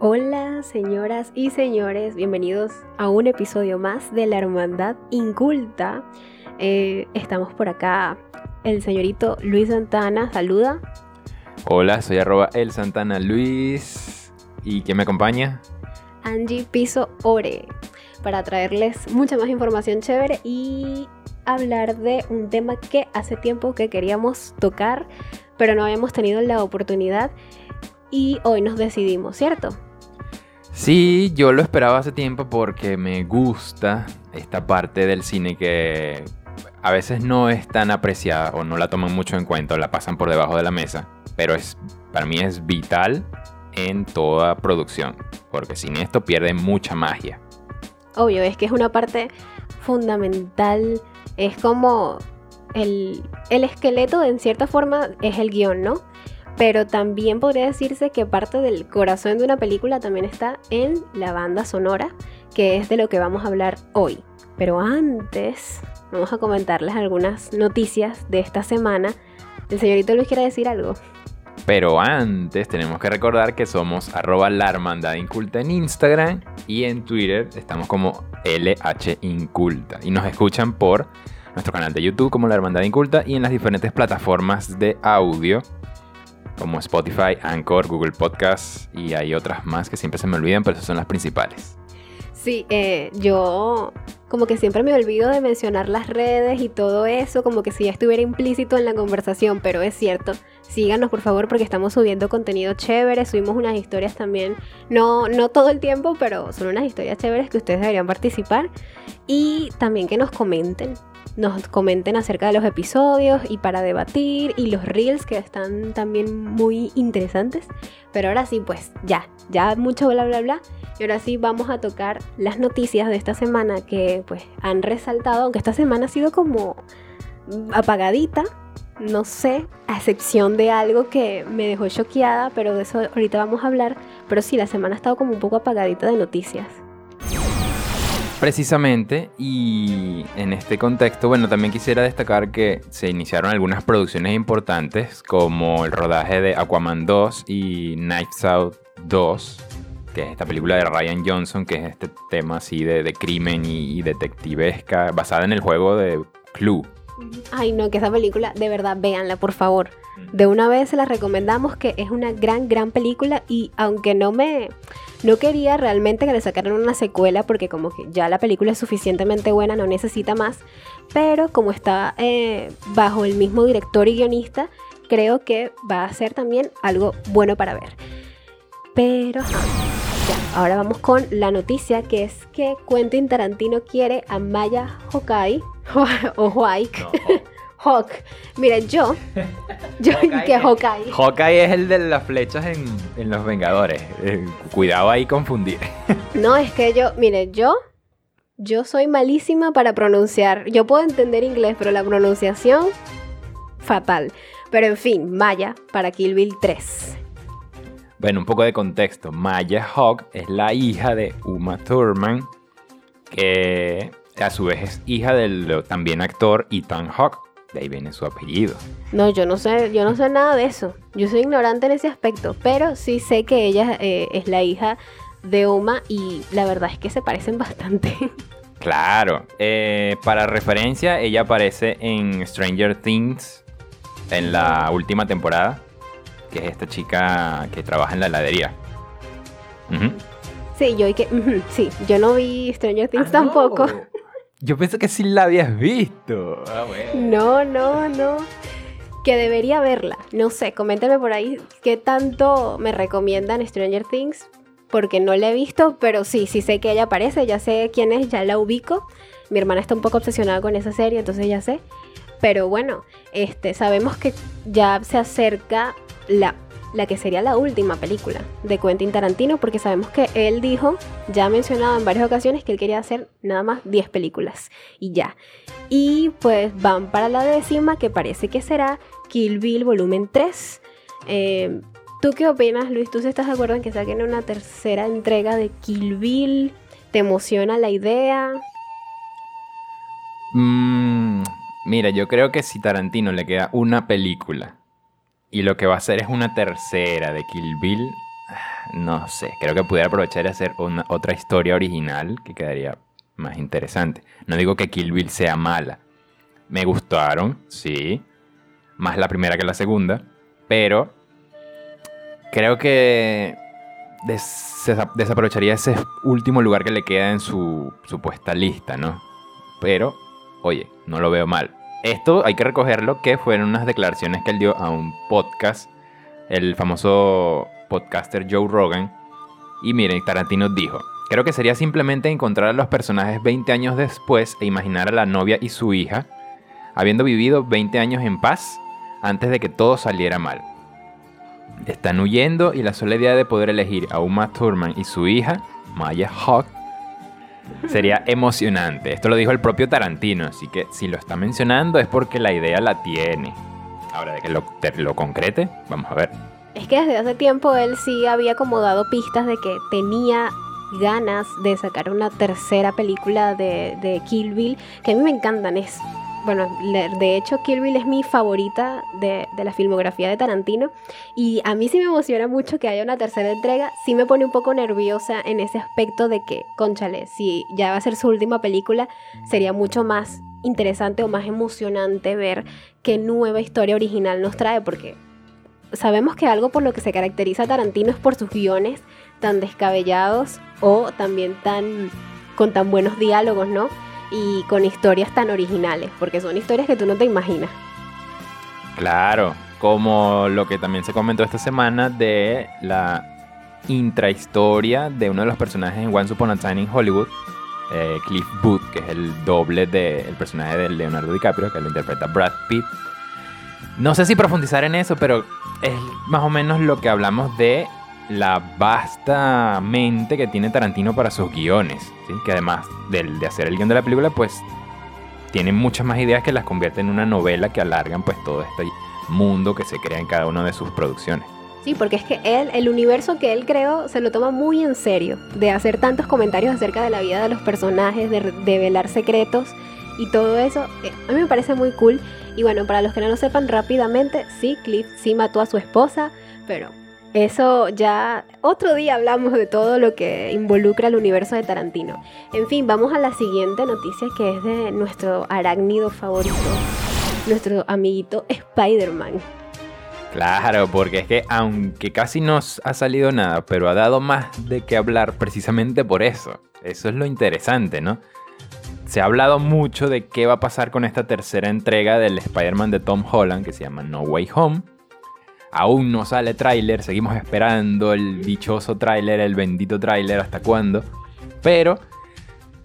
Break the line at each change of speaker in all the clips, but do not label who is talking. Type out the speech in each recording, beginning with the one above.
Hola señoras y señores, bienvenidos a un episodio más de la Hermandad Inculta. Eh, estamos por acá, el señorito Luis Santana, saluda.
Hola, soy arroba el Santana Luis. ¿Y quién me acompaña?
Angie Piso Ore, para traerles mucha más información chévere y hablar de un tema que hace tiempo que queríamos tocar, pero no habíamos tenido la oportunidad y hoy nos decidimos, ¿cierto?
Sí, yo lo esperaba hace tiempo porque me gusta esta parte del cine que a veces no es tan apreciada o no la toman mucho en cuenta o la pasan por debajo de la mesa, pero es para mí es vital en toda producción, porque sin esto pierde mucha magia.
Obvio, es que es una parte fundamental, es como el, el esqueleto en cierta forma es el guion, ¿no? Pero también podría decirse que parte del corazón de una película también está en la banda sonora, que es de lo que vamos a hablar hoy. Pero antes, vamos a comentarles algunas noticias de esta semana. ¿El señorito Luis quiere decir algo?
Pero antes tenemos que recordar que somos arroba la hermandad inculta en Instagram y en Twitter estamos como LH Inculta. Y nos escuchan por nuestro canal de YouTube como la hermandad inculta y en las diferentes plataformas de audio como Spotify, Anchor, Google Podcasts y hay otras más que siempre se me olvidan, pero esas son las principales.
Sí, eh, yo como que siempre me olvido de mencionar las redes y todo eso, como que si ya estuviera implícito en la conversación, pero es cierto. Síganos por favor porque estamos subiendo contenido chévere, subimos unas historias también, no, no todo el tiempo, pero son unas historias chéveres que ustedes deberían participar y también que nos comenten nos comenten acerca de los episodios y para debatir y los reels que están también muy interesantes. Pero ahora sí, pues ya, ya mucho bla bla bla. Y ahora sí vamos a tocar las noticias de esta semana que pues han resaltado, aunque esta semana ha sido como apagadita, no sé, a excepción de algo que me dejó choqueada, pero de eso ahorita vamos a hablar. Pero sí, la semana ha estado como un poco apagadita de noticias.
Precisamente, y en este contexto, bueno, también quisiera destacar que se iniciaron algunas producciones importantes, como el rodaje de Aquaman 2 y Knives Out 2, que es esta película de Ryan Johnson, que es este tema así de, crimen y, y, detectivesca, basada en el juego de Clue.
Ay, no, que esa película, de verdad, véanla, por favor. De una vez se la recomendamos que es una gran, gran película y aunque no me... No quería realmente que le sacaran una secuela porque como que ya la película es suficientemente buena, no necesita más, pero como está eh, bajo el mismo director y guionista, creo que va a ser también algo bueno para ver. Pero... Ya, ahora vamos con la noticia que es que Quentin Tarantino quiere a Maya Hokai o White. Hawk. Miren, yo. Yo que Hawkeye.
Hawkeye es el de las flechas en, Los Vengadores. Eh, cuidado ahí confundir.
No, es que yo. Mire, yo. Yo soy malísima para pronunciar. Yo puedo entender inglés, pero la pronunciación. Fatal. Pero en fin, Maya para Kill Bill 3.
Bueno, un poco de contexto. Maya Hawk es la hija de Uma Thurman, que a su vez es hija del también actor Ethan Hawke. De ahí viene su apellido.
No, yo no sé, yo no sé nada de eso. Yo soy ignorante en ese aspecto, pero sí sé que ella eh, es la hija de Uma y la verdad es que se parecen bastante.
Claro. Eh, para referencia, ella aparece en Stranger Things en la última temporada, que es esta chica que trabaja en la heladería.
Sí, yo que, sí, yo no vi Stranger Things ah, tampoco.
Yo pensé que sí la habías visto.
Ah, no, no, no. Que debería verla. No sé, coméntame por ahí qué tanto me recomiendan Stranger Things. Porque no la he visto, pero sí, sí sé que ella aparece, ya sé quién es, ya la ubico. Mi hermana está un poco obsesionada con esa serie, entonces ya sé. Pero bueno, este, sabemos que ya se acerca la la que sería la última película de Quentin Tarantino, porque sabemos que él dijo, ya ha mencionado en varias ocasiones, que él quería hacer nada más 10 películas y ya. Y pues van para la décima, que parece que será Kill Bill Volumen 3. Eh, ¿Tú qué opinas, Luis? ¿Tú estás de acuerdo en que saquen una tercera entrega de Kill Bill? ¿Te emociona la idea?
Mm, mira, yo creo que si Tarantino le queda una película y lo que va a hacer es una tercera de Kill Bill. no sé, creo que pudiera aprovechar y hacer una, otra historia original que quedaría más interesante. No digo que Kill Bill sea mala. Me gustaron, sí. Más la primera que la segunda. Pero creo que desaprovecharía ese último lugar que le queda en su supuesta lista, ¿no? Pero, oye, no lo veo mal. Esto hay que recogerlo que fueron unas declaraciones que él dio a un podcast, el famoso podcaster Joe Rogan. Y miren, Tarantino dijo, creo que sería simplemente encontrar a los personajes 20 años después e imaginar a la novia y su hija habiendo vivido 20 años en paz antes de que todo saliera mal. Están huyendo y la sola idea de poder elegir a Uma Thurman y su hija, Maya Hawk, sería emocionante. Esto lo dijo el propio Tarantino, así que si lo está mencionando es porque la idea la tiene. Ahora de que lo, lo concrete, vamos a ver.
Es que desde hace tiempo él sí había como dado pistas de que tenía ganas de sacar una tercera película de, de Kill Bill, que a mí me encantan. Es, bueno, de hecho Kill Bill es mi favorita de, la filmografía de Tarantino y a mí sí me emociona mucho que haya una tercera entrega, sí me pone un poco nerviosa en ese aspecto de que, conchale, si ya va a ser su última película, sería mucho más interesante o más emocionante ver qué nueva historia original nos trae, porque sabemos que algo por lo que se caracteriza Tarantino es por sus guiones tan descabellados o también tan con tan buenos diálogos, ¿no? Y con historias tan originales, porque son historias que tú no te imaginas.
Claro, como lo que también se comentó esta semana de la intrahistoria de uno de los personajes en Once Upon a Time in Hollywood, eh, Cliff Booth, que es el doble del personaje de Leonardo DiCaprio, que lo interpreta Brad Pitt. No sé si profundizar en eso, pero es más o menos lo que hablamos de la vasta mente que tiene Tarantino para sus guiones, que además de, de, hacer el guion de la película, pues tiene muchas más ideas que las convierte en una novela que alargan pues todo este mundo que se crea en cada una de sus producciones.
Sí, porque es que él, el universo que él creó, se lo toma muy en serio, de hacer tantos comentarios acerca de la vida de los personajes, de, de velar secretos y todo eso, eh, a mí me parece muy cool. Y bueno, para los que no lo sepan rápidamente, sí, Cliff sí mató a su esposa, pero eso ya otro día hablamos de todo lo que involucra el universo de Tarantino. En fin, vamos a la siguiente noticia que es de nuestro arácnido favorito, nuestro amiguito Spider-Man.
Claro, porque es que aunque casi no ha salido nada, pero ha dado más de qué hablar precisamente por eso. Eso es lo interesante, ¿no? Se ha hablado mucho de qué va a pasar con esta tercera entrega del Spider-Man de Tom Holland, que se llama No Way Home Aún no sale tráiler, seguimos esperando el dichoso tráiler, el bendito tráiler, hasta cuándo. Pero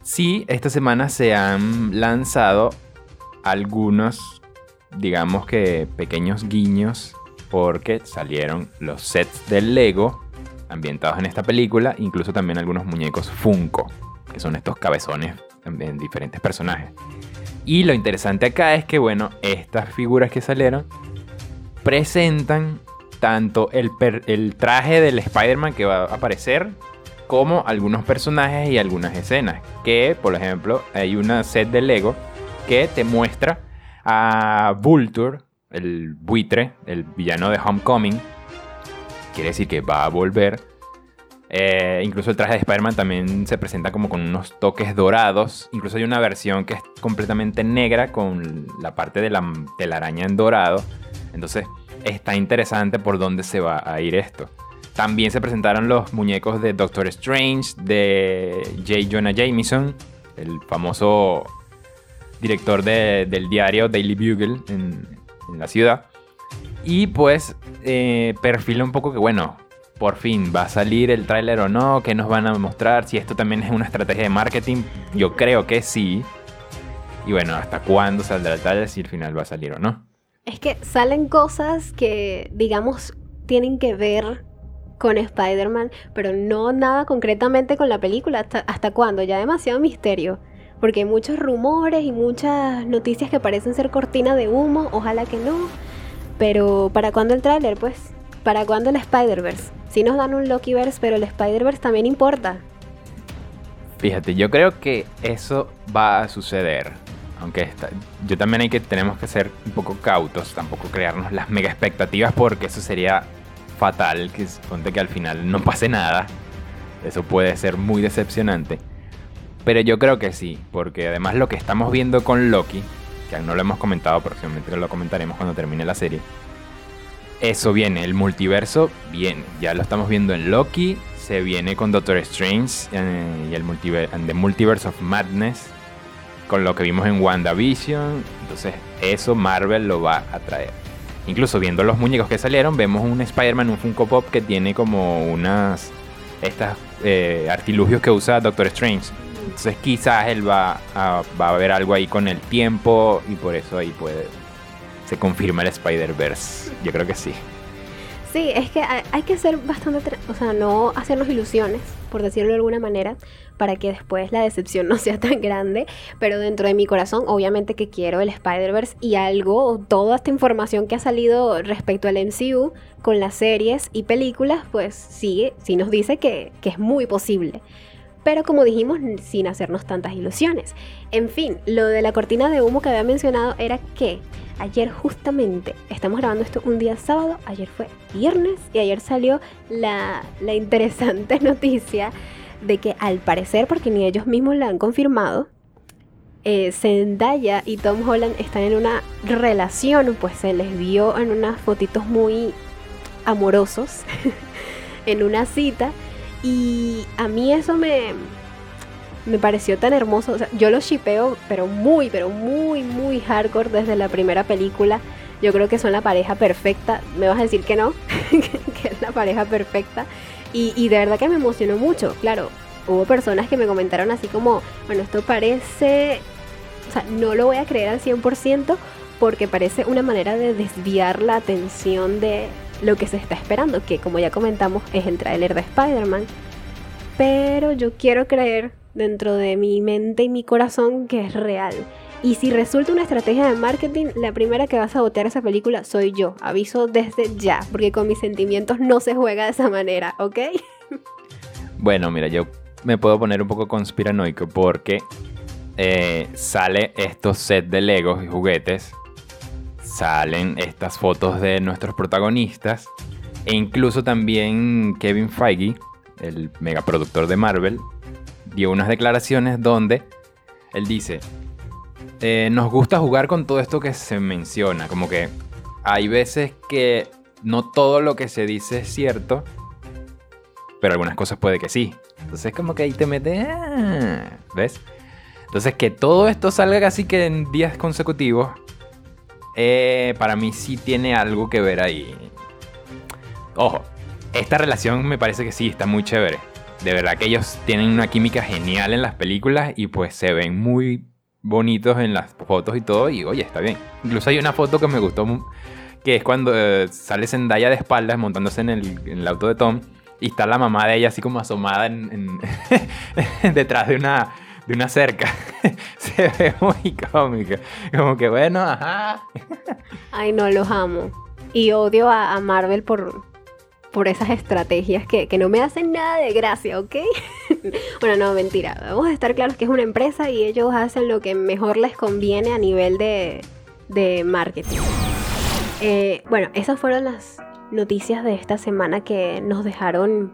sí, esta semana se han lanzado algunos, digamos que pequeños guiños, porque salieron los sets del Lego ambientados en esta película, incluso también algunos muñecos Funko, que son estos cabezones en diferentes personajes. Y lo interesante acá es que, bueno, estas figuras que salieron presentan tanto el, traje del Spider-Man que va a aparecer como algunos personajes y algunas escenas. Que, por ejemplo, hay una set de Lego que te muestra a Vulture, el buitre, el villano de Homecoming. Quiere decir que va a volver. Eh, incluso el traje de Spider-Man también se presenta como con unos toques dorados. Incluso hay una versión que es completamente negra con la parte de la telaraña en dorado. Entonces está interesante por dónde se va a ir esto. También se presentaron los muñecos de Doctor Strange, de J. Jonah Jameson, el famoso director del diario Daily Bugle en, la ciudad. Y pues eh, perfila un poco que, bueno, por fin va a salir el tráiler o no, qué nos van a mostrar, si esto también es una estrategia de marketing. Yo creo que sí. Y bueno, hasta cuándo saldrá el tráiler, si al final va a salir o no.
Es que salen cosas que, digamos, tienen que ver con Spider-Man, pero no nada concretamente con la película. ¿Hasta, ¿Hasta cuándo? Ya demasiado misterio. Porque hay muchos rumores y muchas noticias que parecen ser cortina de humo. Ojalá que no. Pero ¿para cuándo el tráiler? Pues, ¿para cuándo el Spider-Verse? Sí nos dan un Loki-Verse, pero el Spider-Verse también importa.
Fíjate, yo creo que eso va a suceder aunque yo también hay que tenemos que ser un poco cautos, tampoco crearnos las mega expectativas porque eso sería fatal, que ponte que al final no pase nada. Eso puede ser muy decepcionante. Pero yo creo que sí, porque además lo que estamos viendo con Loki, que no lo hemos comentado, próximamente lo comentaremos cuando termine la serie. Eso viene, el multiverso viene. Ya lo estamos viendo en Loki, se viene con Doctor Strange eh, y el Multiverse of Madness, con lo que vimos en WandaVision. Entonces, eso Marvel lo va a traer. Incluso viendo los muñecos que salieron, vemos un Spider-Man, un Funko Pop que tiene como unas. Estas eh, artilugios que usa Doctor Strange. Entonces, quizás él va a, va a ver algo ahí con el tiempo y por eso ahí puede. Se confirma el Spider-Verse. Yo creo que sí.
Sí, es que hay que ser bastante, o sea, no hacernos ilusiones, por decirlo de alguna manera, para que después la decepción no sea tan grande, pero dentro de mi corazón obviamente que quiero el Spider-Verse y algo, toda esta información que ha salido respecto al MCU con las series y películas, pues sí, sí nos dice que, que es muy posible pero como dijimos, sin hacernos tantas ilusiones. En fin, lo de la cortina de humo que había mencionado era que ayer justamente, estamos grabando esto un día sábado, ayer fue viernes y ayer salió la, interesante noticia de que al parecer, porque ni ellos mismos la han confirmado, eh, Zendaya y Tom Holland están en una relación, pues se les vio en unas fotitos muy amorosos, en una cita, y a mí eso me, me pareció tan hermoso. yo lo shipeo, pero muy, pero muy, muy hardcore desde la primera película. Yo creo que son la pareja perfecta. Me vas a decir que no, que es la pareja perfecta. Y, de verdad que me emocionó mucho. Claro, hubo personas que me comentaron así como, bueno, esto parece, o sea, no lo voy a creer al 100% porque parece una manera de desviar la atención de lo que se está esperando, que como ya comentamos es el tráiler de Spider-Man. Pero yo quiero creer dentro de mi mente y mi corazón que es real. Y si resulta una estrategia de marketing, la primera que va a sabotear esa película soy yo. Aviso desde ya, porque con mis sentimientos no se juega de esa manera, ¿ok?
Bueno, mira, yo me puedo poner un poco conspiranoico porque eh, sale estos sets de Legos y juguetes, salen estas fotos de nuestros protagonistas e incluso también Kevin Feige, el megaproductor de Marvel, dio unas declaraciones donde él dice, eh, nos gusta jugar con todo esto que se menciona, como que hay veces que no todo lo que se dice es cierto, pero algunas cosas puede que sí. Entonces como que ahí te metes, ah", ¿ves? Entonces que todo esto salga casi que en días consecutivos, eh, para mí sí tiene algo que ver ahí. Ojo, esta relación me parece que sí, está muy chévere de verdad que ellos tienen una química genial en las películas y pues se ven muy bonitos en las fotos y todo y oye, está bien. Incluso hay una foto que me gustó que es cuando eh, sale Zendaya de espaldas montándose en el, auto de Tom y está la mamá de ella así como asomada en, detrás de una, de una cerca. se ve muy cómica. Como que bueno, ajá.
Ay, no, los amo. Y odio a Marvel por, por esas estrategias que, no me hacen nada de gracia, ¿ok? bueno, no, mentira. Vamos a estar claros que es una empresa y ellos hacen lo que mejor les conviene a nivel de, marketing. Eh, bueno, esas fueron las noticias de esta semana que nos dejaron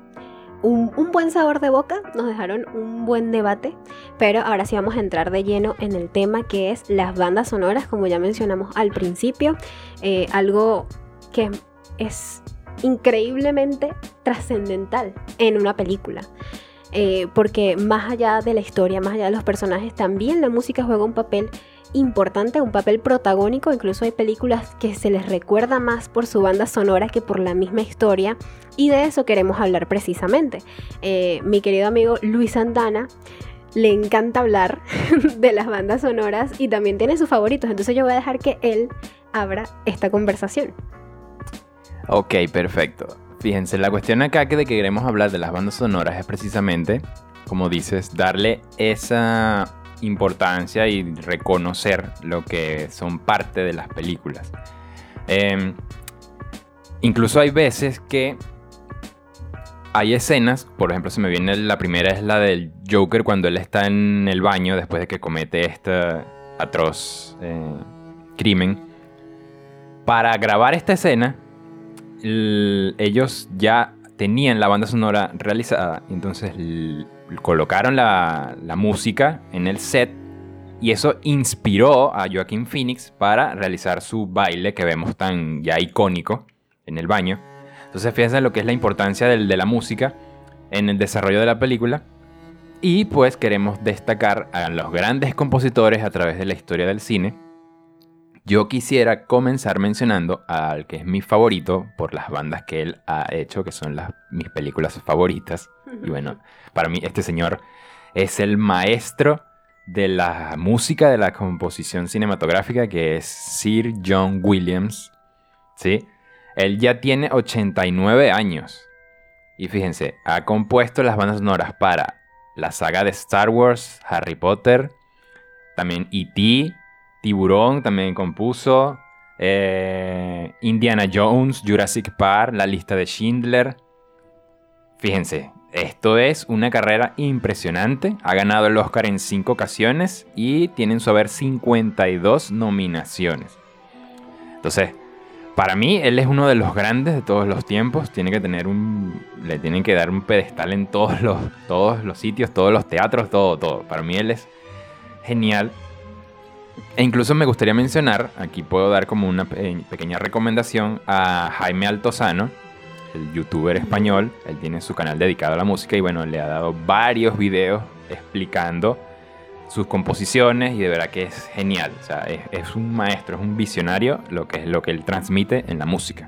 un, un, buen sabor de boca, nos dejaron un buen debate, pero ahora sí vamos a entrar de lleno en el tema que es las bandas sonoras, como ya mencionamos al principio, eh, algo que es increíblemente trascendental en una película. Eh, porque más allá de la historia, más allá de los personajes, también la música juega un papel importante, un papel protagónico. Incluso hay películas que se les recuerda más por su banda sonora que por la misma historia. Y de eso queremos hablar precisamente. Eh, mi querido amigo Luis Santana le encanta hablar de las bandas sonoras y también tiene sus favoritos. Entonces yo voy a dejar que él abra esta conversación.
Ok, perfecto. Fíjense, la cuestión acá que de que queremos hablar de las bandas sonoras es precisamente, como dices, darle esa importancia y reconocer lo que son parte de las películas. Em, incluso hay veces que hay escenas, por ejemplo, se me viene la primera es la del Joker cuando él está en el baño después de que comete este atroz eh, crimen. Para grabar esta escena, ellos ya tenían la banda sonora realizada, entonces colocaron la, música en el set y eso inspiró a Joaquín Phoenix para realizar su baile que vemos tan ya icónico en el baño. Entonces fíjense lo que es la importancia de la música en el desarrollo de la película. Y pues queremos destacar a los grandes compositores a través de la historia del cine. Yo quisiera comenzar mencionando al que es mi favorito por las bandas que él ha hecho, que son las, mis películas favoritas. Y bueno, para mí este señor es el maestro de la música de la composición cinematográfica, que es Sir John Williams. ¿Sí? Él ya tiene 89 años. Y fíjense, ha compuesto las bandas sonoras para la saga de Star Wars, Harry Potter, también E.T., Tiburón también compuso, eh, Indiana Jones, Jurassic Park, La lista de Schindler. Fíjense, esto es una carrera impresionante. Ha ganado el Oscar en 5 ocasiones y tiene en su haber 52 nominaciones. Entonces, para mí, él es uno de los grandes de todos los tiempos. Tiene que tener un. Le tienen que dar un pedestal en todos los, todos los sitios, todos los teatros, todo, todo. Para mí, él es genial. E incluso me gustaría mencionar, aquí puedo dar como una pequeña recomendación a Jaime Altozano, el youtuber español. Él tiene su canal dedicado a la música y bueno, le ha dado varios videos explicando sus composiciones y de verdad que es genial. O sea, es, un maestro, es un visionario lo que es lo que él transmite en la música.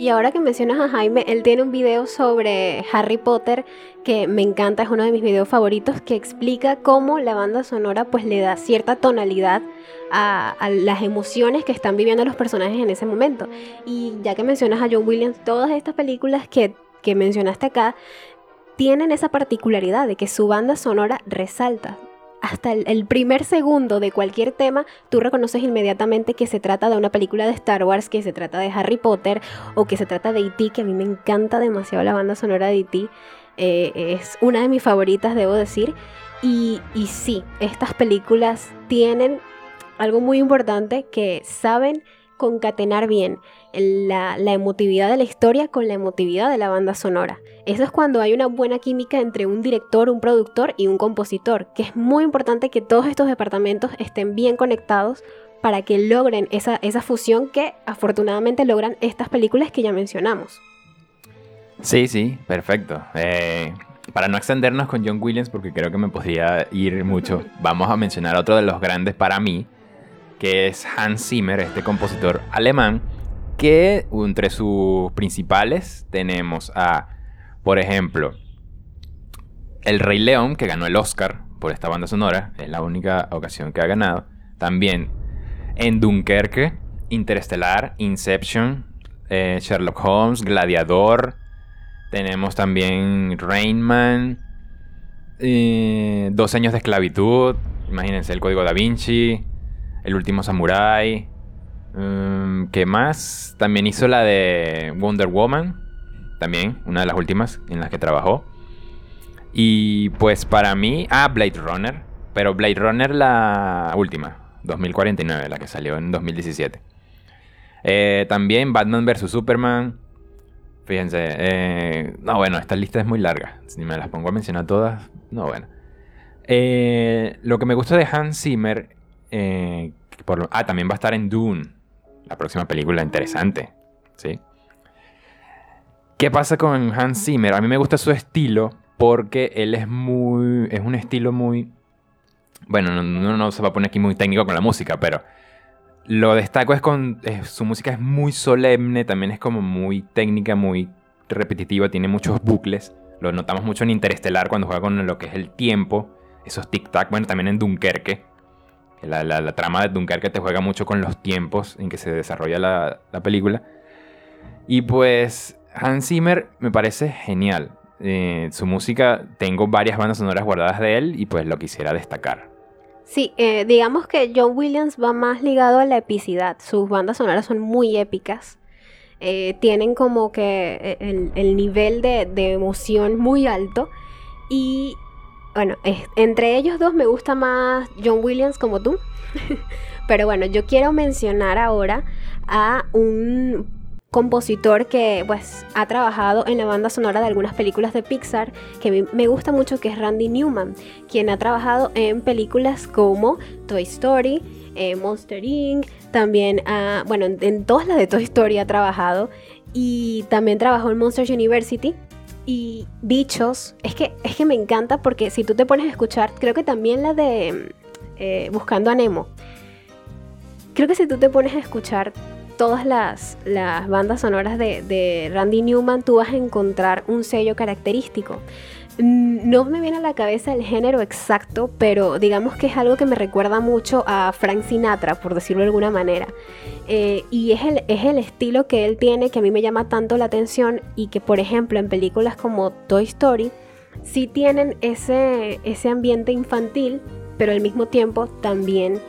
Y ahora que mencionas a Jaime, él tiene un video sobre Harry Potter que me encanta, es uno de mis videos favoritos, que explica cómo la banda sonora pues le da cierta tonalidad a, las emociones que están viviendo los personajes en ese momento. Y ya que mencionas a John Williams, todas estas películas que, que mencionaste acá tienen esa particularidad de que su banda sonora resalta hasta el, primer segundo de cualquier tema, tú reconoces inmediatamente que se trata de una película de Star Wars, que se trata de Harry Potter o que se trata de E.T., que a mí me encanta demasiado la banda sonora de E.T. Eh, es una de mis favoritas, debo decir. Y, y sí, estas películas tienen algo muy importante que saben concatenar bien la, emotividad de la historia con la emotividad de la banda sonora. Eso es cuando hay una buena química entre un director, un productor y un compositor, que es muy importante que todos estos departamentos estén bien conectados para que logren esa, esa fusión que afortunadamente logran estas películas que ya mencionamos.
Sí, sí, perfecto. Eh, para no extendernos con John Williams, porque creo que me podría ir mucho, vamos a mencionar otro de los grandes para mí, que es Hans Zimmer, este compositor alemán, que entre sus principales tenemos a, por ejemplo, El Rey León, que ganó el Oscar por esta banda sonora, es la única ocasión que ha ganado. También en Dunkerque, Interestelar, Inception, eh, Sherlock Holmes, Gladiador. Tenemos también Rainman, eh, Dos años de esclavitud, imagínense el Código da Vinci, el último Samurai. Um, ¿Qué más? También hizo la de Wonder Woman. También, una de las últimas en las que trabajó. Y pues para mí. Ah, Blade Runner. Pero Blade Runner la última. 2049, la que salió en 2017. Eh, también Batman vs. Superman. Fíjense. Eh, no, bueno, esta lista es muy larga. Si me las pongo a mencionar todas. No, bueno. Eh, lo que me gusta de Hans Zimmer eh, ah, también va a estar en Dune, la próxima película interesante. ¿sí? ¿Qué pasa con Hans Zimmer? A mí me gusta su estilo porque él es muy. Es un estilo muy. Bueno, uno no, se va a poner aquí muy técnico con la música, pero lo destaco es con. su música es muy solemne, también es como muy técnica, muy repetitiva, tiene muchos bucles. Lo notamos mucho en Interestelar cuando juega con lo que es el tiempo, esos tic-tac. Bueno, también en Dunkerque la, trama de Dunkerque te juega mucho con los tiempos en que se desarrolla la, película. Y pues Hans Zimmer me parece genial. Eh, su música, tengo varias bandas sonoras guardadas de él y pues lo quisiera destacar.
Sí, eh, digamos que John Williams va más ligado a la epicidad. Sus bandas sonoras son muy épicas. Eh, tienen como que el, nivel de, de, emoción muy alto. Y bueno, entre ellos dos me gusta más John Williams como tú. Pero bueno, yo quiero mencionar ahora a un compositor que pues ha trabajado en la banda sonora de algunas películas de Pixar que me gusta mucho que es Randy Newman, quien ha trabajado en películas como Toy Story, eh, Monster Inc., también bueno, en, todas las de Toy Story ha trabajado y también trabajó en Monsters University y Bichos, es que, es que me encanta porque si tú te pones a escuchar, creo que también la de eh, Buscando a Nemo, creo que si tú te pones a escuchar todas las, bandas sonoras de, Randy Newman, tú vas a encontrar un sello característico. Mm, no me viene a la cabeza el género exacto, pero digamos que es algo que me recuerda mucho a Frank Sinatra, por decirlo de alguna manera. Eh, y es el, es el estilo que él tiene que a mí me llama tanto la atención y que, por ejemplo, en películas como Toy Story, sí tienen ese, ese ambiente infantil, pero al mismo tiempo también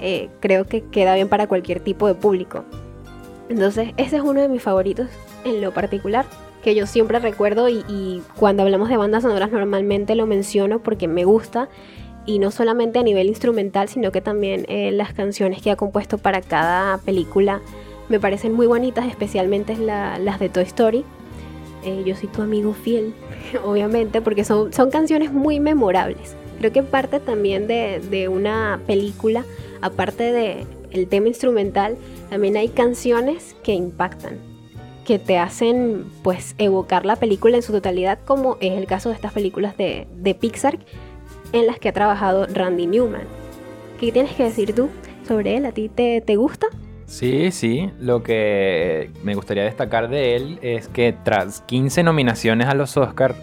eh, creo que queda bien para cualquier tipo de público. Entonces, ese es uno de mis favoritos en lo particular, que yo siempre recuerdo y, cuando hablamos de bandas sonoras normalmente lo menciono porque me gusta y no solamente a nivel instrumental, sino que también eh, las canciones que ha compuesto para cada película me parecen muy bonitas, especialmente las de Toy Story. Eh, yo soy tu amigo fiel, obviamente, porque son, canciones muy memorables. Creo que parte también de una película, aparte de el tema instrumental, también hay canciones que impactan, que te hacen pues evocar la película en su totalidad, como es el caso de estas películas de, Pixar en las que ha trabajado Randy Newman. ¿Qué tienes que decir tú sobre él? ¿A ti te, te gusta?
Sí, sí. Lo que me gustaría destacar de él es que tras 15 nominaciones a los Oscars,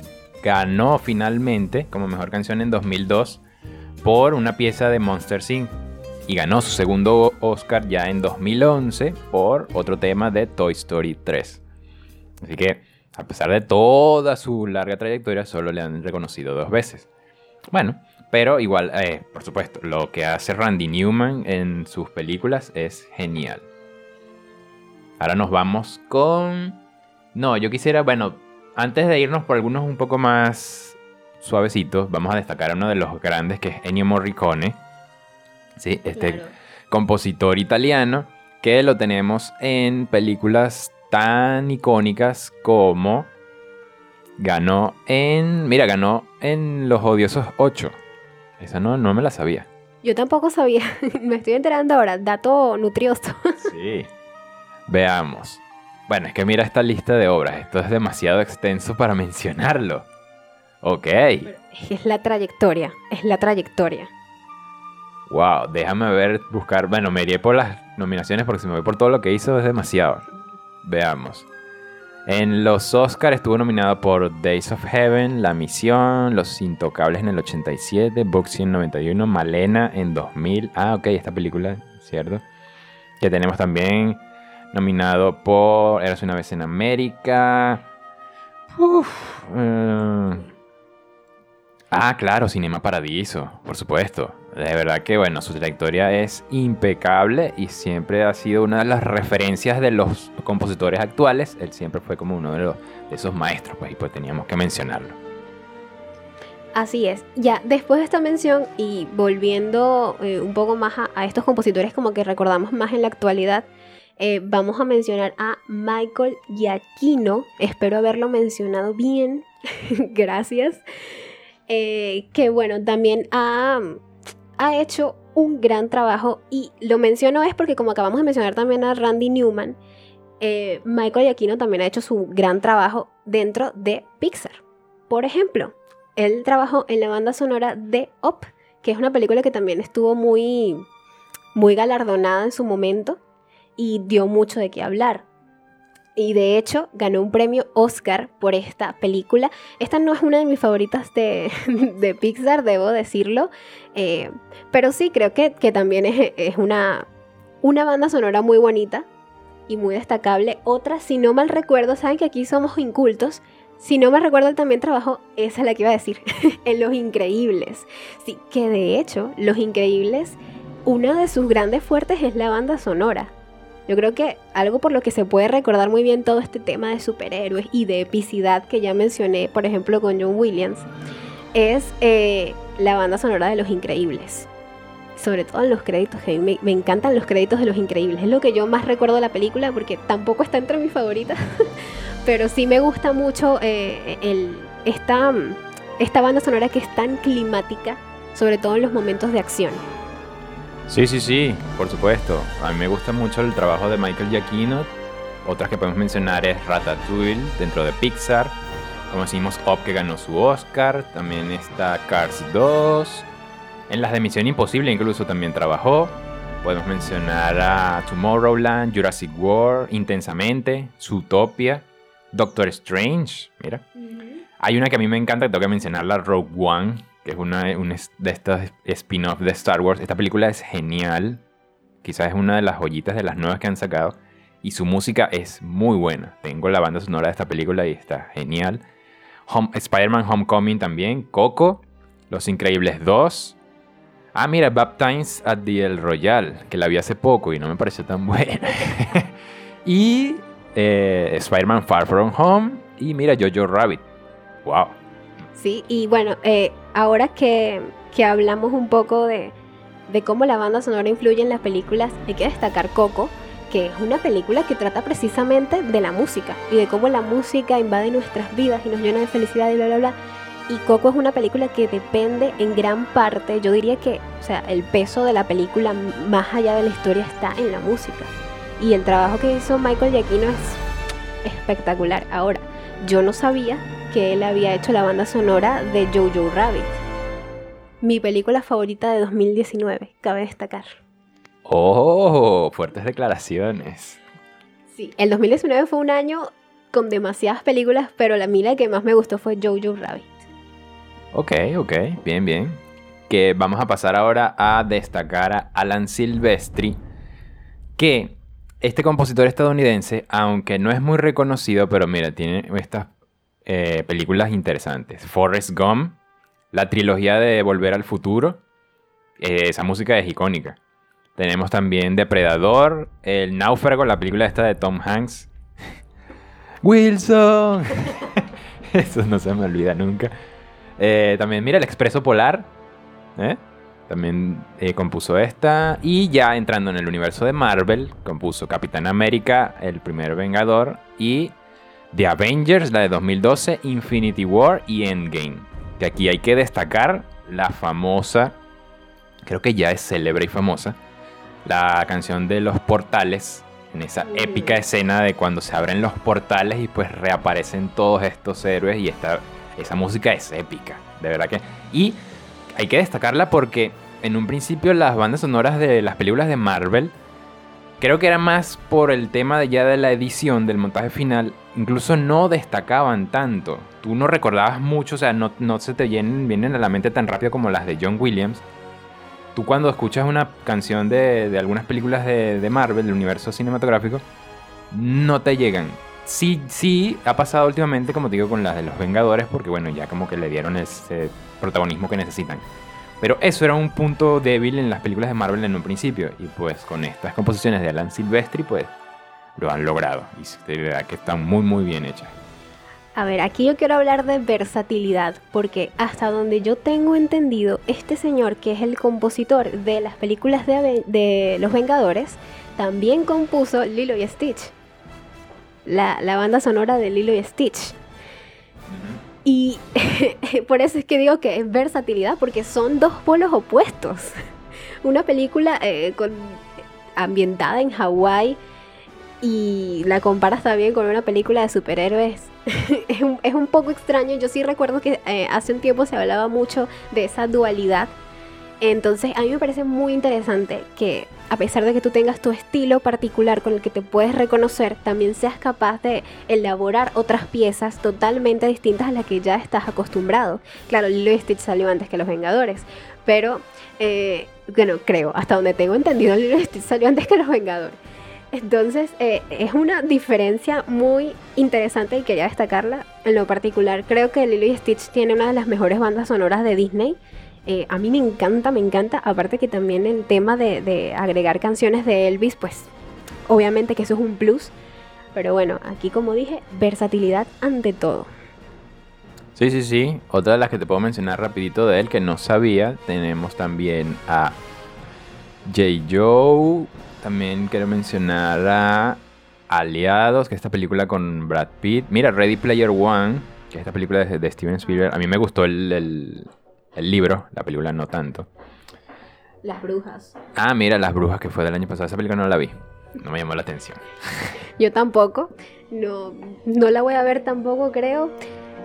ganó finalmente como mejor canción en 2002 por una pieza de Monster Inc y ganó su segundo Oscar ya en 2011 por otro tema de Toy Story 3. Así que, a pesar de toda su larga trayectoria, solo le han reconocido dos veces. Bueno, pero igual, eh, por supuesto, lo que hace Randy Newman en sus películas es genial. Ahora nos vamos con... No, yo quisiera, bueno, antes de irnos por algunos un poco más suavecitos, vamos a destacar a uno de los grandes que es Ennio Morricone ¿sí? Este compositor italiano que lo tenemos en películas tan icónicas como ganó en, mira, ganó en Los Odiosos 8. Esa no, no me la sabía.
Yo tampoco sabía, me estoy enterando ahora, dato nutrioso.
sí. Veamos. Bueno, es que mira esta lista de obras, esto es demasiado extenso para mencionarlo. Ok.
Es la trayectoria, es la trayectoria.
Wow, déjame ver, buscar. Bueno, me iré por las nominaciones porque si me voy por todo lo que hizo es demasiado. Veamos. En los Oscars estuvo nominado por Days of Heaven, La Misión, Los Intocables en el 87, Boxing en 91, Malena en 2000. Ah, ok, esta película, ¿cierto? Que tenemos también nominado por Eras una vez en América. Uf, eh, Ah, claro, Cinema Paradiso, por supuesto. De verdad que, bueno, su trayectoria es impecable y siempre ha sido una de las referencias de los compositores actuales. Él siempre fue como uno de, esos maestros, pues, y pues teníamos que mencionarlo.
Así es. Ya, después de esta mención y volviendo eh, un poco más a, estos compositores como que recordamos más en la actualidad, eh, vamos a mencionar a Michael Giacchino. Espero haberlo mencionado bien. Gracias. Eh, que bueno, también ha ha hecho un gran trabajo y lo menciono es porque como acabamos de mencionar también a Randy Newman, eh, Michael Giacchino también ha hecho su gran trabajo dentro de Pixar. Por ejemplo, él trabajó en la banda sonora de Up, que es una película que también estuvo muy, muy galardonada en su momento y dio mucho de qué hablar y de hecho ganó un premio Oscar por esta película. Esta no es una de mis favoritas de, Pixar, debo decirlo, eh, pero sí creo que, también es, una, una banda sonora muy bonita y muy destacable. Otra, si no mal recuerdo, saben que aquí somos incultos. Si no me recuerdo, también trabajó, esa es la que iba a decir, en Los Increíbles. Sí, que de hecho, Los Increíbles, una de sus grandes fuertes es la banda sonora. Yo creo que algo por lo que se puede recordar muy bien todo este tema de superhéroes y de epicidad que ya mencioné, por ejemplo, con John Williams, es eh, la banda sonora de Los Increíbles. sobre todo en los créditos, que me encantan los créditos de Los Increíbles. Es lo que yo más recuerdo de la película porque tampoco está entre mis favoritas, pero sí me gusta mucho eh, el, esta, esta banda sonora que es tan climática, sobre todo en los momentos de acción.
Sí, sí, sí, por supuesto. A mí me gusta mucho el trabajo de Michael Giacchino. Otras que podemos mencionar es Ratatouille dentro de Pixar. Como decimos, Up que ganó su Oscar. También está Cars 2. En las de Misión Imposible incluso también trabajó. Podemos mencionar a Tomorrowland, Jurassic World, Intensamente, Zootopia, Doctor Strange. Mira. Hay una que a mí me encanta, que tengo que mencionarla, Rogue One, que es una de estos spin-off de Star Wars. Esta película es genial. Quizás es una de las joyitas de las nuevas que han sacado. Y su música es muy buena. Tengo la banda sonora de esta película y está genial. Home- Spider-Man Homecoming también. Coco. Los Increíbles 2. Ah, mira, Baptines at the El Royal, que la vi hace poco y no me pareció tan buena. y eh, Spider-Man Far From Home. Y mira, Jojo Rabbit. Wow.
Sí, y bueno, eh, ahora que, que hablamos un poco de, de cómo la banda sonora influye en las películas, hay que destacar Coco, que es una película que trata precisamente de la música y de cómo la música invade nuestras vidas y nos llena de felicidad y bla, bla, bla. Y Coco es una película que depende en gran parte, yo diría que, o sea, el peso de la película más allá de la historia está en la música. Y el trabajo que hizo Michael Giacchino es espectacular. Ahora, yo no sabía que él había hecho la banda sonora de Jojo Rabbit. Mi película favorita de 2019, cabe destacar.
Oh, fuertes declaraciones.
Sí, el 2019 fue un año con demasiadas películas, pero la mí la que más me gustó fue Jojo Rabbit.
Ok, ok, bien, bien. Que vamos a pasar ahora a destacar a Alan Silvestri, que este compositor estadounidense, aunque no es muy reconocido, pero mira, tiene estas eh, películas interesantes. Forrest Gump, la trilogía de Volver al Futuro, eh, esa música es icónica. Tenemos también Depredador, El Náufrago, la película esta de Tom Hanks. Wilson. Eso no se me olvida nunca. Eh, también, mira, El Expreso Polar. También compuso esta. Y ya entrando en el universo de Marvel, compuso Capitán América, El Primer Vengador. Y The Avengers, la de 2012, Infinity War y Endgame. Que aquí hay que destacar la famosa, creo que ya es célebre y famosa, la canción de los portales. En esa
Mm.
épica escena de cuando se abren los portales y pues reaparecen todos estos héroes y esta, esa música es épica, de verdad que... Y hay que destacarla porque en un principio las bandas sonoras de las películas de Marvel creo que era más por el tema de ya de la edición, del montaje final, incluso no destacaban tanto. Tú no recordabas mucho, o sea, no, no se te vienen, vienen a la mente tan rápido como las de John Williams. Tú cuando escuchas una canción de, de algunas películas de, de Marvel, del universo cinematográfico, no te llegan. Sí, sí, ha pasado últimamente, como te digo, con las de los Vengadores, porque bueno, ya como que le dieron ese protagonismo que necesitan. Pero eso era un punto débil en las películas de Marvel en un principio. Y pues con estas composiciones de Alan Silvestri, pues lo han logrado. Y de verdad que están muy, muy bien hechas.
A ver, aquí yo quiero hablar de versatilidad, porque hasta donde yo tengo entendido, este señor que es el compositor de las películas de, Los Vengadores, también compuso Lilo y Stitch. La, la banda sonora de Lilo y Stitch. Y por eso es que digo que es versatilidad, porque son dos polos opuestos. Una película eh, con, ambientada en Hawái y la comparas también con una película de superhéroes. es, un, es un poco extraño. Yo sí recuerdo que eh, hace un tiempo se hablaba mucho de esa dualidad. Entonces a mí me parece muy interesante que a pesar de que tú tengas tu estilo particular con el que te puedes reconocer, también seas capaz de elaborar otras piezas totalmente distintas a las que ya estás acostumbrado. Claro, Lilo Stitch salió antes que Los Vengadores, pero eh, bueno, creo, hasta donde tengo entendido, Lilo Stitch salió antes que Los Vengadores. Entonces eh, es una diferencia muy interesante y quería destacarla en lo particular. Creo que Lilo y Stitch tiene una de las mejores bandas sonoras de Disney. Eh, a mí me encanta, me encanta. Aparte que también el tema de, agregar canciones de Elvis, pues obviamente que eso es un plus. Pero bueno, aquí como dije, versatilidad ante todo.
Sí, sí, sí. Otra de las que te puedo mencionar rapidito de él que no sabía, tenemos también a J. Joe. También quiero mencionar a Aliados, que es esta película con Brad Pitt. Mira, Ready Player One, que es esta película de, Steven Spielberg. A mí me gustó el- el libro, la película no tanto.
Las brujas.
Ah, mira, Las Brujas, que fue del año pasado. Esa película no la vi. No me llamó la atención.
Yo tampoco. No, no la voy a ver tampoco, creo.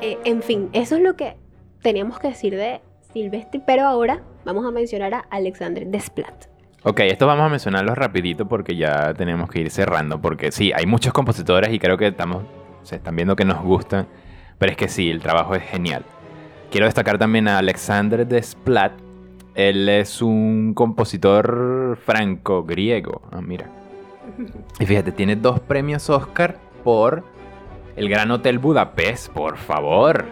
Eh, en fin, eso es lo que teníamos que decir de Silvestre, pero ahora vamos a mencionar a Alexander Desplat.
Ok, esto vamos a mencionarlos rapidito porque ya tenemos que ir cerrando. Porque sí, hay muchos compositores y creo que estamos, se están viendo que nos gustan. Pero es que sí, el trabajo es genial. Quiero destacar también a Alexander Desplat. Él es un compositor franco-griego. Ah, mira. Y fíjate, tiene dos premios Oscar por El Gran Hotel Budapest, por favor.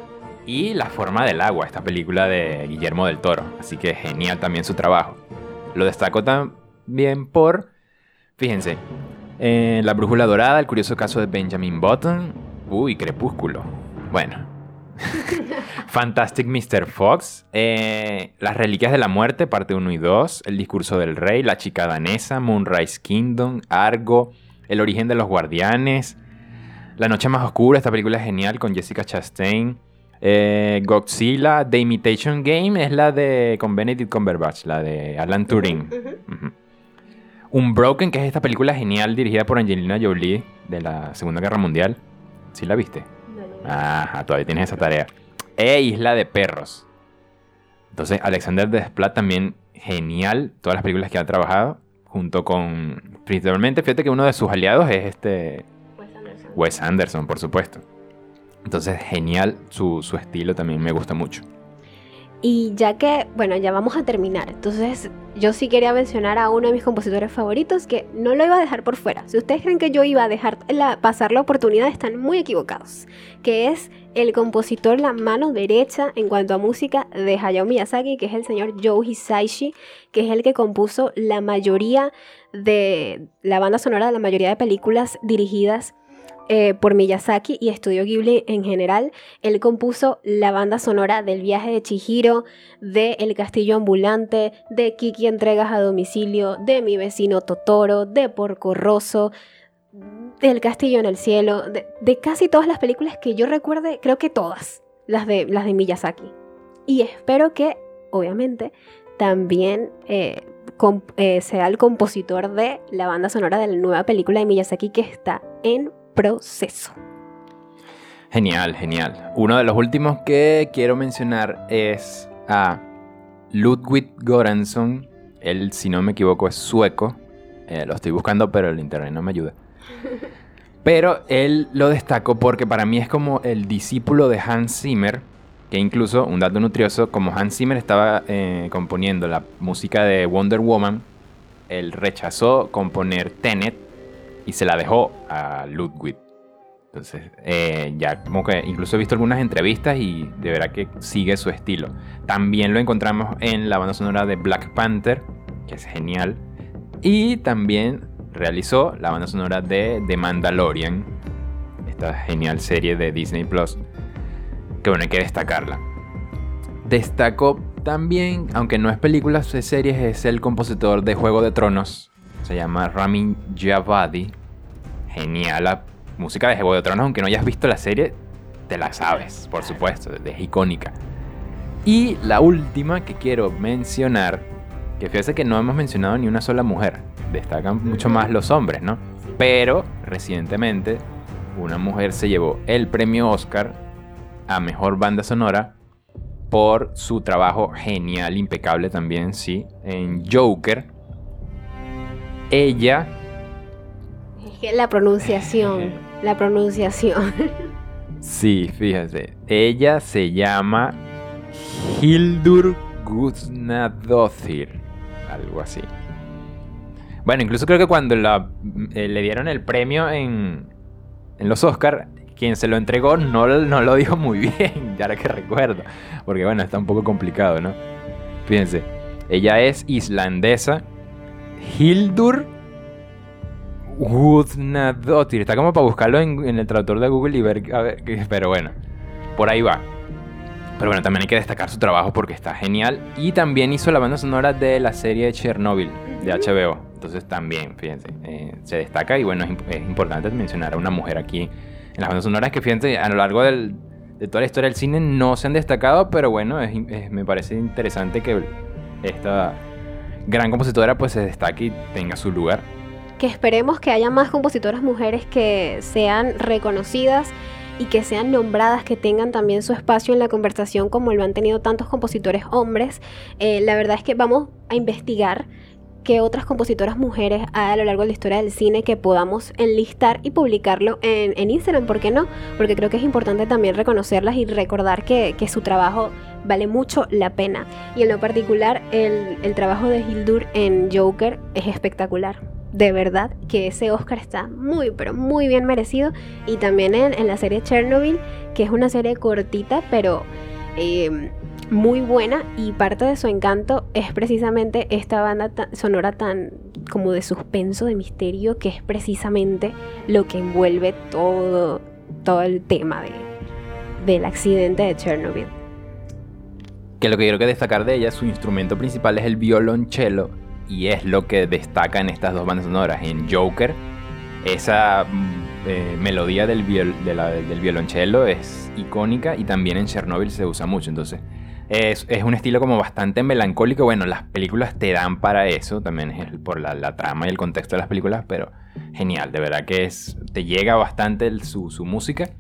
Y La Forma del Agua, esta película de Guillermo del Toro. Así que genial también su trabajo. Lo destaco también por, fíjense, eh, La Brújula Dorada, el curioso caso de Benjamin Button. Uy, Crepúsculo. Bueno. Fantastic Mr. Fox, eh, Las Reliquias de la Muerte, parte 1 y 2, El Discurso del Rey, La Chica Danesa, Moonrise Kingdom, Argo, El Origen de los Guardianes, La Noche Más Oscura, esta película es genial con Jessica Chastain, eh, Godzilla, The Imitation Game es la de con Benedict Cumberbatch, la de Alan Turing. Ujú. Unbroken, que es esta película genial dirigida por Angelina Jolie de la Segunda Guerra Mundial. ¿Sí la viste? Ajá, todavía tienes esa tarea. E Isla de Perros. Entonces, Alexander Desplat también genial. Todas las películas que ha trabajado. Junto con. Principalmente, fíjate que uno de sus aliados es este. Wes Anderson, por supuesto. Entonces, genial. Su, su estilo también me gusta mucho.
Y ya que, bueno, ya vamos a terminar, entonces yo sí quería mencionar a uno de mis compositores favoritos que no lo iba a dejar por fuera. Si ustedes creen que yo iba a dejar la- pasar la oportunidad, están muy equivocados. Que es el compositor, la mano derecha en cuanto a música de Hayao Miyazaki, que es el señor Joe Hisaishi, que es el que compuso la mayoría de la banda sonora de la mayoría de películas dirigidas eh, por Miyazaki y Estudio Ghibli en general. Él compuso la banda sonora del viaje de Chihiro, de El Castillo Ambulante, de Kiki Entregas a Domicilio, de Mi Vecino Totoro, de Porco Rosso, del Castillo en el Cielo, de, casi todas las películas que yo recuerde, creo que todas, las de, las de Miyazaki. Y espero que, obviamente, también eh, eh, sea el compositor de la banda sonora de la nueva película de Miyazaki que está en proceso.
Genial, genial. Uno de los últimos que quiero mencionar es a Ludwig Göransson. Él, si no me equivoco, es sueco. Eh, lo estoy buscando, pero el internet no me ayuda. Pero él lo destaco porque para mí es como el discípulo de Hans Zimmer. Que incluso, un dato nutrioso, como Hans Zimmer estaba eh, componiendo la música de Wonder Woman, él rechazó componer Tenet y se la dejó a Ludwig. Entonces, eh, ya como que incluso he visto algunas entrevistas y de verdad que sigue su estilo. También lo encontramos en la banda sonora de Black Panther, que es genial. Y también realizó la banda sonora de The Mandalorian, esta genial serie de Disney Plus, que bueno, hay que destacarla. Destaco también, aunque no es películas, es series, es el compositor de Juego de Tronos. Se llama Ramin Javadi. Genial la música de Juego de Tronos, aunque no hayas visto la serie, te la sabes, por supuesto, es icónica. Y la última que quiero mencionar, que fíjese que no hemos mencionado ni una sola mujer, destacan mucho más los hombres, ¿no? Pero recientemente una mujer se llevó el premio Oscar a Mejor Banda Sonora por su trabajo genial, impecable también, sí, en Joker. Ella
Es que la pronunciación, la pronunciación.
Sí, fíjate. Ella se llama Hildur Gudnadóttir. Algo así. Bueno, incluso creo que cuando eh, le dieron el premio en, en los Oscar, quien se lo entregó no, no lo dijo muy bien, ya que recuerdo. Porque bueno, está un poco complicado, ¿no? Fíjense, ella es islandesa. Hildur Gudnadóttir. Está como para buscarlo en, el traductor de Google y ver, a ver Pero bueno, por ahí va. Pero bueno, también hay que destacar su trabajo porque está genial. Y también hizo la banda sonora de la serie Chernobyl. de HBO. Entonces también, fíjense, eh, se destaca y bueno, es, importante mencionar a una mujer aquí en las bandas sonoras que fíjense, a lo largo de toda la historia del cine no se han destacado, pero bueno, me parece interesante que esta gran compositora pues se destaque y tenga su lugar.
Que esperemos que haya más compositoras mujeres que sean reconocidas y que sean nombradas, que tengan también su espacio en la conversación como lo han tenido tantos compositores hombres. Eh, la verdad es que vamos a investigar qué otras compositoras mujeres a lo largo de la historia del cine que podamos enlistar y publicarlo en, Instagram, ¿por qué no? Porque creo que es importante también reconocerlas y recordar que, su trabajo vale mucho la pena. Y en lo particular, el, el trabajo de Hildur en Joker es espectacular de verdad que ese Oscar está muy, pero muy bien merecido. Y también en, la serie Chernobyl, que es una serie cortita, pero em, muy buena. Y parte de su encanto es precisamente esta banda sonora tan como de suspenso, de misterio, que es precisamente lo que envuelve todo, todo el tema de, del accidente de Chernobyl.
Que lo que quiero que destacar de ella, su instrumento principal es el violonchelo y es lo que destaca en estas dos bandas sonoras. En Joker, esa mm, eh, melodía del, del violonchelo es icónica y también en Chernobyl se usa mucho. Entonces, es, un estilo como bastante melancólico. Bueno, las películas te dan para eso, también es por la, trama y el contexto de las películas, pero genial, de verdad que es, te llega bastante su, su música.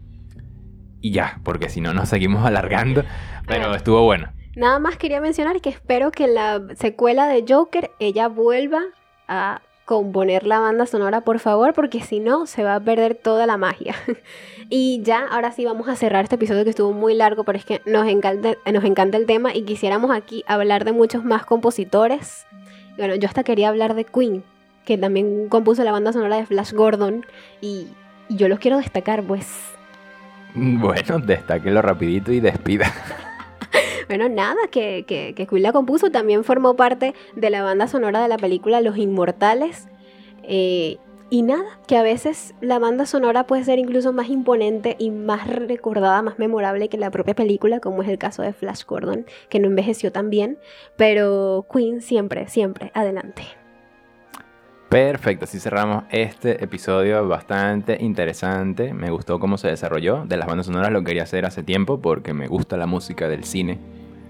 Y ya, porque si no nos seguimos alargando, pero estuvo bueno.
Nada más quería mencionar que espero que la secuela de Joker ella vuelva a componer la banda sonora, por favor, porque si no se va a perder toda la magia. y ya, ahora sí vamos a cerrar este episodio que estuvo muy largo, pero es que nos encanta, nos encanta el tema y quisiéramos aquí hablar de muchos más compositores. Bueno, yo hasta quería hablar de Queen, que también compuso la banda sonora de Flash Gordon y, y yo los quiero destacar, pues.
Bueno, destáquelo rapidito y despida.
Bueno, nada, que, que, Queen la compuso, también formó parte de la banda sonora de la película Los Inmortales. Eh, y nada, que a veces la banda sonora puede ser incluso más imponente y más recordada, más memorable que la propia película, como es el caso de Flash Gordon, que no envejeció tan bien, pero Queen siempre, siempre, adelante.
Perfecto, así cerramos este episodio bastante interesante. Me gustó cómo se desarrolló. De las bandas sonoras lo quería hacer hace tiempo porque me gusta la música del cine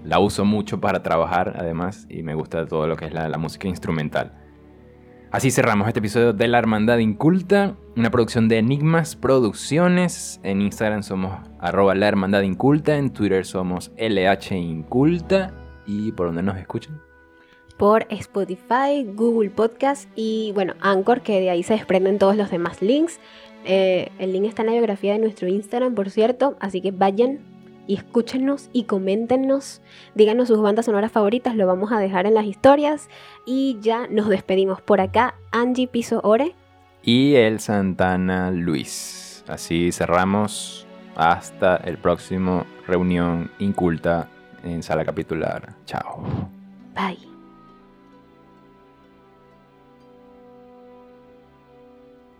la uso mucho para trabajar además y me gusta todo lo que es la, música instrumental. Así cerramos este episodio de La Hermandad Inculta, una producción de Enigmas Producciones. En Instagram somos arroba La Hermandad Inculta, en Twitter somos LH Inculta. ¿Y por dónde nos escuchan?
Por Spotify, Google Podcast y bueno, Anchor, que de ahí se desprenden todos los demás links. Eh, el link está en la biografía de nuestro Instagram, por cierto, así que vayan, y escúchenos y coméntenos, díganos sus bandas sonoras favoritas, lo vamos a dejar en las historias y ya nos despedimos por acá, Angie Piso Ore
y el Santana Luis. Así cerramos hasta el próximo reunión inculta en sala capitular. Chao.
Bye.